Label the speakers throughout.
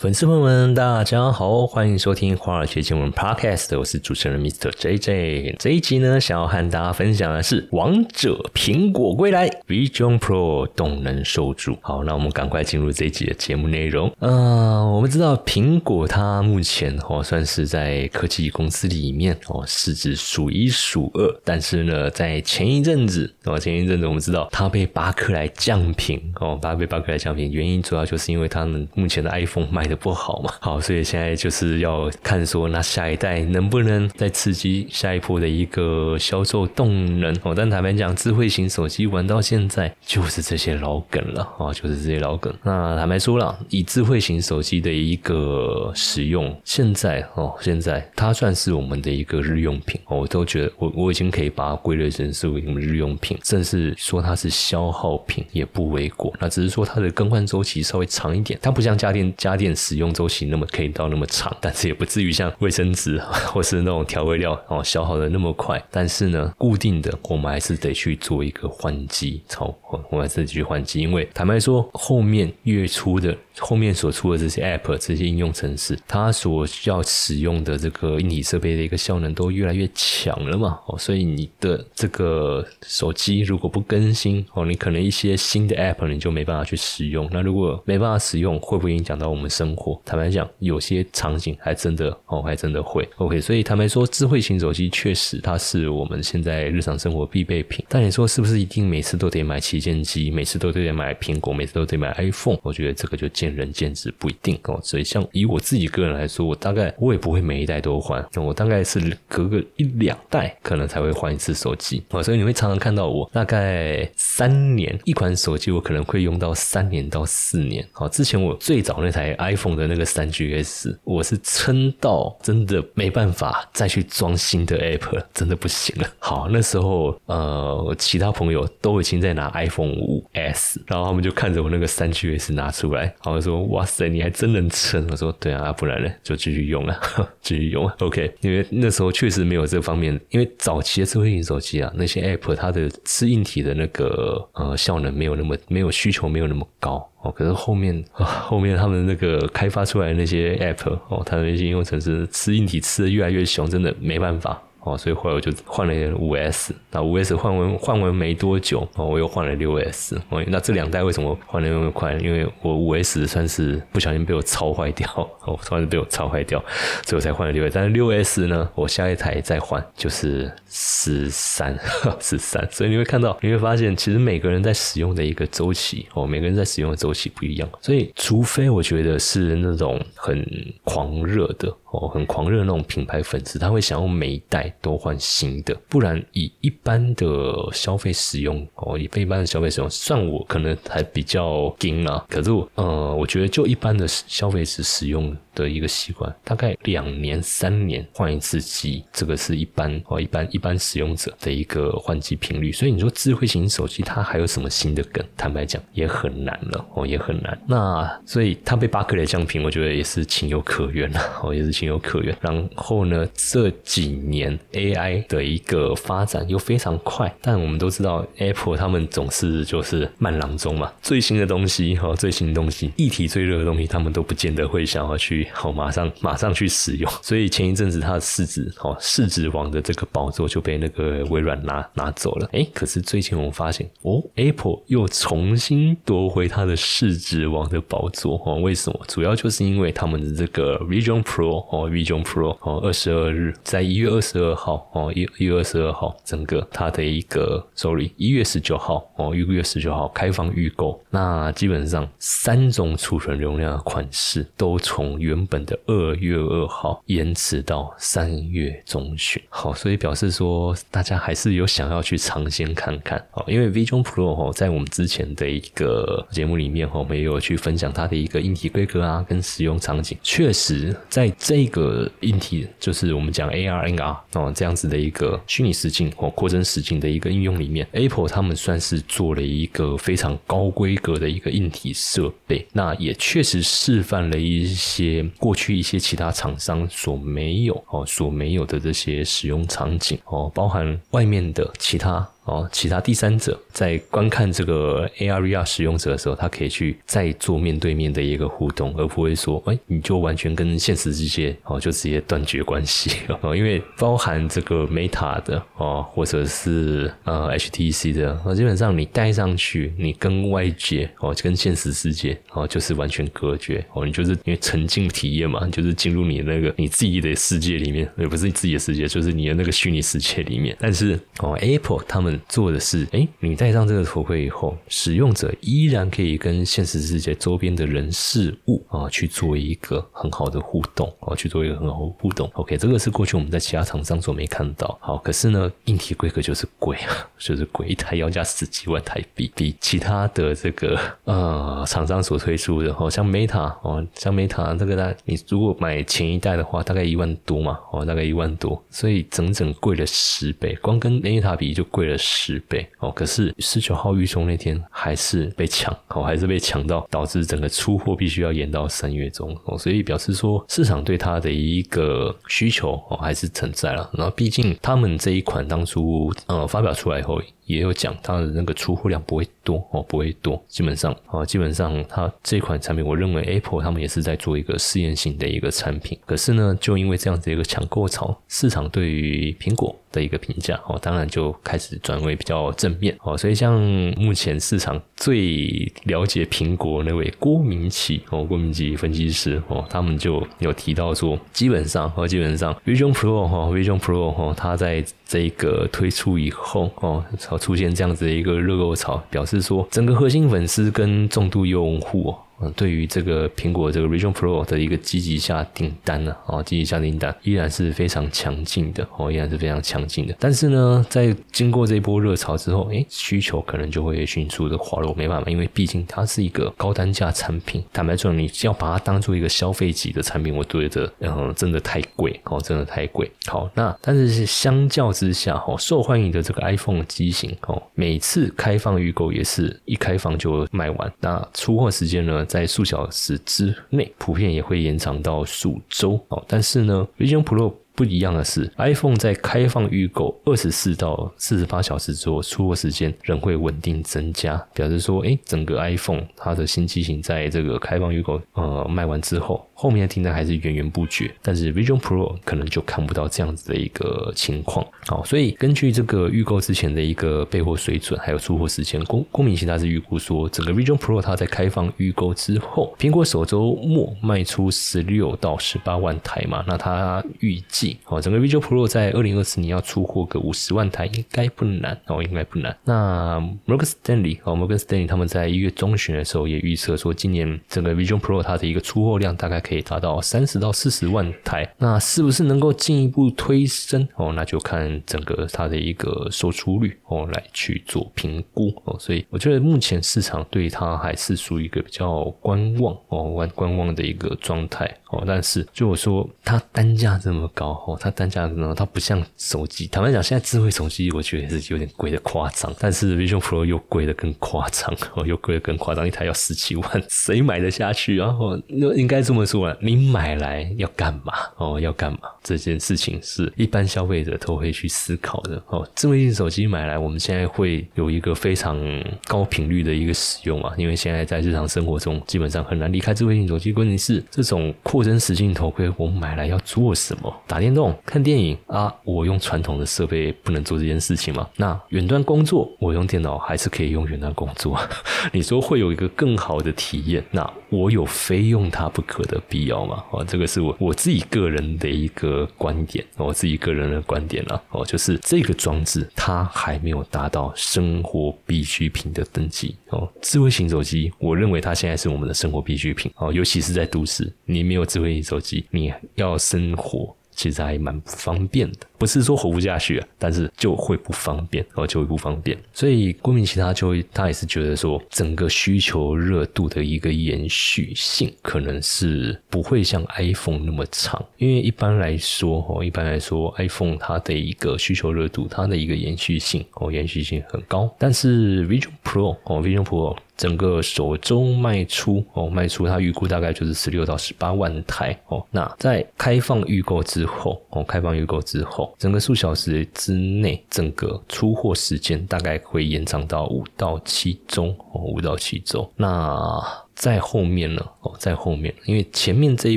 Speaker 1: 粉丝朋友们，大家好，欢迎收听华尔街见闻 Podcast，我是主持人 Mr. JJ。这一集呢，想要和大家分享的是《王者苹果归来》，Vision Pro 动能受助。好，那我们赶快进入这一集的节目内容。呃，我们知道苹果它目前哦算是在科技公司里面哦市值数一数二，但是呢，在前一阵子哦前一阵子我们知道它被巴克莱降频哦，它被巴克莱降频，原因主要就是因为他们目前的 iPhone 卖。的不好嘛，好，所以现在就是要看说，那下一代能不能再刺激下一波的一个销售动能哦。但坦白讲，智慧型手机玩到现在就是这些老梗了啊，就是这些老梗。那坦白说了，以智慧型手机的一个使用，现在哦，现在它算是我们的一个日用品，我都觉得我我已经可以把它归类成是我们日用品，甚至说它是消耗品也不为过。那只是说它的更换周期稍微长一点，它不像家电家电。使用周期那么可以到那么长，但是也不至于像卫生纸或是那种调味料哦消耗的那么快。但是呢，固定的我们还是得去做一个换机，操，我们还是得去换机。因为坦白说，后面月初的后面所出的这些 App、这些应用程式，它所需要使用的这个硬体设备的一个效能都越来越强了嘛。哦，所以你的这个手机如果不更新哦，你可能一些新的 App 你就没办法去使用。那如果没办法使用，会不会影响到我们生？生活坦白讲，有些场景还真的哦，还真的会 OK。所以坦白说，智慧型手机确实它是我们现在日常生活必备品。但你说是不是一定每次都得买旗舰机，每次都得买苹果，每次都得买 iPhone？我觉得这个就见仁见智，不一定哦。所以像以我自己个人来说，我大概我也不会每一代都换，我大概是隔个一两代可能才会换一次手机哦。所以你会常常看到我大概三年一款手机，我可能会用到三年到四年。好，之前我最早那台 iPhone。iPhone 的那个三 GS，我是撑到真的没办法再去装新的 App，真的不行了。好，那时候呃，其他朋友都已经在拿 iPhone 五 S，然后他们就看着我那个三 GS 拿出来，然后说：“哇塞，你还真能撑！”我说：“对啊，不然呢，就继续用啊，继续用啊。”OK，因为那时候确实没有这方面，因为早期的智慧型手机啊，那些 App 它的吃硬体的那个呃效能没有那么没有需求没有那么高。哦，可是后面啊，后面他们那个开发出来的那些 App 哦，他们那些应用程式吃硬体吃的越来越凶，真的没办法。哦，所以后来我就换了五 S，那五 S 换完换完没多久，哦，我又换了六 S。哦，那这两代为什么换的那么快？因为我五 S 算是不小心被我超坏掉，哦，突然被我超坏掉，所以我才换了六 S。但是六 S 呢，我下一台再换就是十三，十三。所以你会看到，你会发现，其实每个人在使用的一个周期，哦，每个人在使用的周期不一样。所以，除非我觉得是那种很狂热的，哦，很狂热那种品牌粉丝，他会想要每一代。都换新的，不然以一般的消费使用哦，以一般的消费使用，算我可能还比较精啊。可是我呃，我觉得就一般的消费者使用。的一个习惯，大概两年、三年换一次机，这个是一般哦，一般一般使用者的一个换机频率。所以你说智慧型手机它还有什么新的梗？坦白讲也很难了哦，也很难。那所以它被巴克莱降频，我觉得也是情有可原了 哦，也是情有可原。然后呢，这几年 AI 的一个发展又非常快，但我们都知道 Apple 他们总是就是慢郎中嘛，最新的东西哈，最新的东西，议题最热的东西，他们都不见得会想要去。好，马上马上去使用。所以前一阵子它的市值，哦，市值王的这个宝座就被那个微软拿拿走了。哎，可是最近我们发现，哦，Apple 又重新夺回它的市值王的宝座。哦，为什么？主要就是因为他们的这个 Vision Pro，哦，Vision Pro，哦，二十二日，在一月二十二号，哦，一一月二十二号，整个它的一个，sorry，一月十九号，哦，一月十九号开放预购。那基本上三种储存容量的款式都从原原本的二月二号延迟到三月中旬，好，所以表示说大家还是有想要去尝鲜看看，哦，因为 Vision Pro 哈，在我们之前的一个节目里面哈，我们也有去分享它的一个硬体规格啊，跟使用场景，确实在这个硬体，就是我们讲 AR、NR 哦这样子的一个虚拟实境或扩增实境的一个应用里面，Apple 他们算是做了一个非常高规格的一个硬体设备，那也确实示范了一些。过去一些其他厂商所没有哦，所没有的这些使用场景哦，包含外面的其他哦，其他第三者在观看这个 AR VR 使用者的时候，他可以去再做面对面的一个互动，而不会说，哎，你就完全跟现实世界哦就直接断绝关系 哦，因为包含这个 Meta 的哦，或者是呃 HTC 的，哦，基本上你戴上去，你跟外界哦，跟现实世界哦，就是完全隔绝哦，你就是因为沉浸体验嘛，就是进入你那个你自己的世界里面，也不是你自己的世界，就是你的那个虚拟世界里面。但是哦，Apple 他们做的是，哎，你戴上这个头盔以后，使用者依然可以跟现实世界周边的人事物啊去做一个很好的互动，哦，去做一个很好的互动。OK，这个是过去我们在其他厂商所没看到。好，可是呢，硬体规格就是贵啊，就是贵，一台要价十几万台币，比其他的这个呃厂商所推出的，哦，像 Meta 哦，像 Meta 这个呢，你如果买前一代的话，大概一万多嘛，哦，大概一万多，所以整整贵了十倍，光跟 Meta 比就贵了十倍哦。可是十九号预售那天还是被抢，哦，还是被抢到，导致整个出货必须要延到三月中哦，所以表示说市场对它的一个需求哦还是存在了。然后毕竟他们这一款当初呃发表出来以后。也有讲它的那个出货量不会多哦，不会多，基本上啊，基本上它这款产品，我认为 Apple 他们也是在做一个试验性的一个产品。可是呢，就因为这样子一个抢购潮，市场对于苹果的一个评价哦，当然就开始转为比较正面哦。所以像目前市场最了解苹果那位郭明奇哦，郭明奇分析师哦，他们就有提到说，基本上哦，基本上 Vision Pro 哈，Vision Pro 哈，它在这个推出以后哦。出现这样子的一个热购潮，表示说整个核心粉丝跟重度用户。嗯，对于这个苹果这个 Region Pro 的一个积极下订单呢，哦，积极下订单依然是非常强劲的，哦，依然是非常强劲的。但是呢，在经过这一波热潮之后，哎，需求可能就会迅速的滑落，没办法，因为毕竟它是一个高单价产品。坦白说，你要把它当做一个消费级的产品，我觉得，嗯，真的太贵，哦，真的太贵。好，那但是是相较之下，哦，受欢迎的这个 iPhone 机型，哦，每次开放预购也是一开放就卖完，那出货时间呢？在数小时之内，普遍也会延长到数周哦。但是呢，Vision Pro 不一样的是，iPhone 在开放预购二十四到四十八小时之后，出货时间仍会稳定增加，表示说，哎，整个 iPhone 它的新机型在这个开放预购呃卖完之后。后面的订单还是源源不绝，但是 Vision Pro 可能就看不到这样子的一个情况。好，所以根据这个预购之前的一个备货水准，还有出货时间，公公明星他是预估说，整个 Vision Pro 它在开放预购之后，苹果首周末卖出十六到十八万台嘛，那他预计哦，整个 Vision Pro 在二零二四年要出货个五十万台，应该不难哦，应该不难。那 Morgan Stanley 哦，Morgan Stanley 他们在一月中旬的时候也预测说，今年整个 Vision Pro 它的一个出货量大概。可以达到三十到四十万台，那是不是能够进一步推升哦？那就看整个它的一个售出率哦来去做评估哦。所以我觉得目前市场对它还是属于一个比较观望哦，观观望的一个状态哦。但是就我说，它单价这么高哦，它单价呢，它不像手机。坦白讲，现在智慧手机我觉得是有点贵的夸张，但是 Vision Pro 又贵的更夸张哦，又贵的更夸张，一台要十七万，谁买得下去啊？哦，应该这么说。你买来要干嘛？哦，要干嘛？这件事情是一般消费者都会去思考的。哦，智慧型手机买来，我们现在会有一个非常高频率的一个使用啊，因为现在在日常生活中基本上很难离开智慧型手机。关键是这种扩增实境头盔，我买来要做什么？打电动、看电影啊？我用传统的设备不能做这件事情吗？那远端工作，我用电脑还是可以用远端工作？你说会有一个更好的体验？那我有非用它不可的？必要嘛？哦，这个是我我自己个人的一个观点，我自己个人的观点了。哦，就是这个装置它还没有达到生活必需品的等级。哦，智慧型手机，我认为它现在是我们的生活必需品。哦，尤其是在都市，你没有智慧型手机，你要生活。其实还蛮不方便的，不是说活不下去啊，但是就会不方便，哦，就会不方便。所以郭明其他就会，他也是觉得说，整个需求热度的一个延续性，可能是不会像 iPhone 那么长，因为一般来说，哦，一般来说，iPhone 它的一个需求热度，它的一个延续性，哦，延续性很高。但是 Vision Pro，哦，Vision Pro。整个首周卖出哦，卖出它预估大概就是十六到十八万台哦。那在开放预购之后哦，开放预购之后，整个数小时之内，整个出货时间大概会延长到五到七周哦，五到七周。那在后面呢？哦，在后面，因为前面这一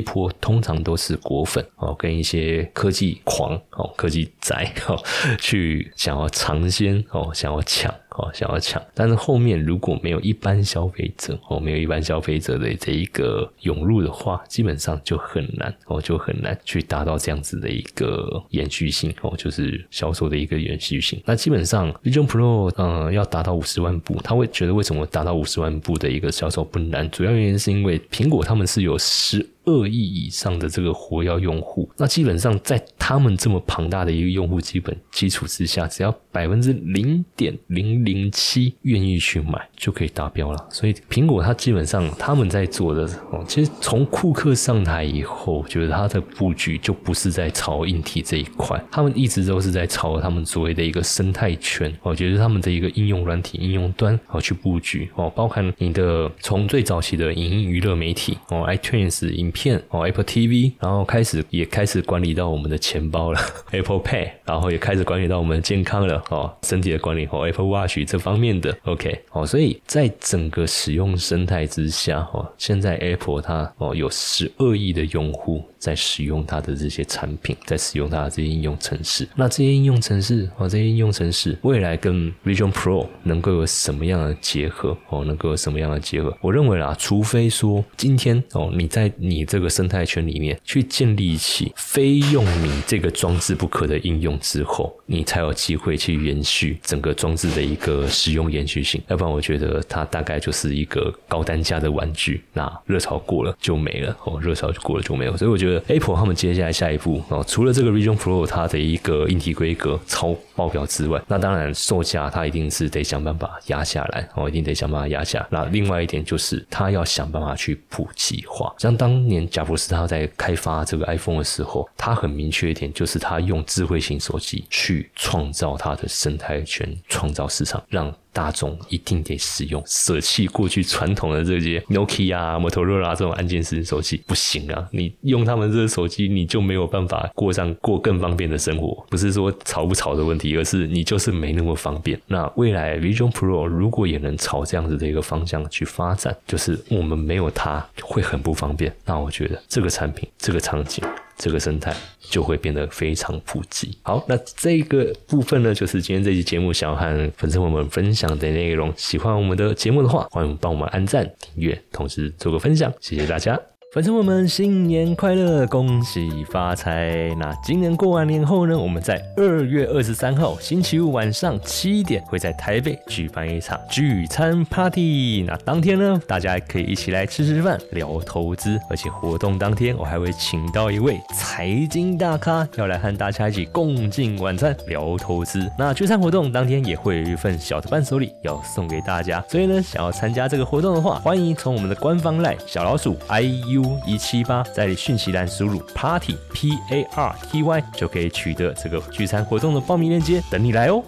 Speaker 1: 波通常都是果粉哦，跟一些科技狂哦、科技宅哦，去想要尝鲜哦，想要抢。哦，想要抢，但是后面如果没有一般消费者哦，没有一般消费者的这一个涌入的话，基本上就很难哦，就很难去达到这样子的一个延续性哦，就是销售的一个延续性。那基本上，Vision Pro 呃要达到五十万部，他会觉得为什么达到五十万部的一个销售不难？主要原因是因为苹果他们是有十。二亿以上的这个活跃用户，那基本上在他们这么庞大的一个用户基本基础之下，只要百分之零点零零七愿意去买，就可以达标了。所以苹果它基本上他们在做的哦，其实从库克上台以后，觉得他的布局就不是在炒硬体这一块，他们一直都是在炒他们所谓的一个生态圈。我觉得他们的一个应用软体应用端哦去布局哦，包含你的从最早期的影音娱乐媒体哦，iTunes 影。片哦，Apple TV，然后开始也开始管理到我们的钱包了，Apple Pay，然后也开始管理到我们的健康了哦，身体的管理哦，Apple Watch 这方面的。OK 哦，所以在整个使用生态之下哦，现在 Apple 它哦有十二亿的用户在使用它的这些产品，在使用它的这些应用程式。那这些应用程式哦，这些应用程式未来跟 Vision Pro 能够有什么样的结合哦？能够有什么样的结合？我认为啦，除非说今天哦，你在你这个生态圈里面去建立起非用你这个装置不可的应用之后，你才有机会去延续整个装置的一个使用延续性。要不然，我觉得它大概就是一个高单价的玩具，那热潮过了就没了哦，热潮就过了就没有。所以我觉得 Apple 他们接下来下一步哦，除了这个 Region Pro 它的一个硬体规格超爆表之外，那当然售价它一定是得想办法压下来哦，一定得想办法压下。那另外一点就是它要想办法去普及化，像当年。贾博士他在开发这个 iPhone 的时候，他很明确一点，就是他用智慧型手机去创造他的生态圈，创造市场，让。大众一定得使用，舍弃过去传统的这些 Nokia、摩托罗拉这种按键式手机不行啊！你用他们这个手机，你就没有办法过上过更方便的生活。不是说潮不潮的问题，而是你就是没那么方便。那未来 Vision Pro 如果也能朝这样子的一个方向去发展，就是我们没有它会很不方便。那我觉得这个产品、这个场景。这个生态就会变得非常普及。好，那这个部分呢，就是今天这期节目想要和粉丝朋友们分享的内容。喜欢我们的节目的话，欢迎帮我们按赞、订阅，同时做个分享，谢谢大家。粉丝朋友们，新年快乐，恭喜发财！那今年过完年后呢，我们在二月二十三号星期五晚上七点，会在台北举办一场聚餐 party。那当天呢，大家可以一起来吃吃饭、聊投资，而且活动当天我还会请到一位财经大咖，要来和大家一起共进晚餐、聊投资。那聚餐活动当天也会有一份小的伴手礼要送给大家，所以呢，想要参加这个活动的话，欢迎从我们的官方赖小老鼠 iu。一七八，在讯息栏输入 party p a r t y 就可以取得这个聚餐活动的报名链接，等你来哦。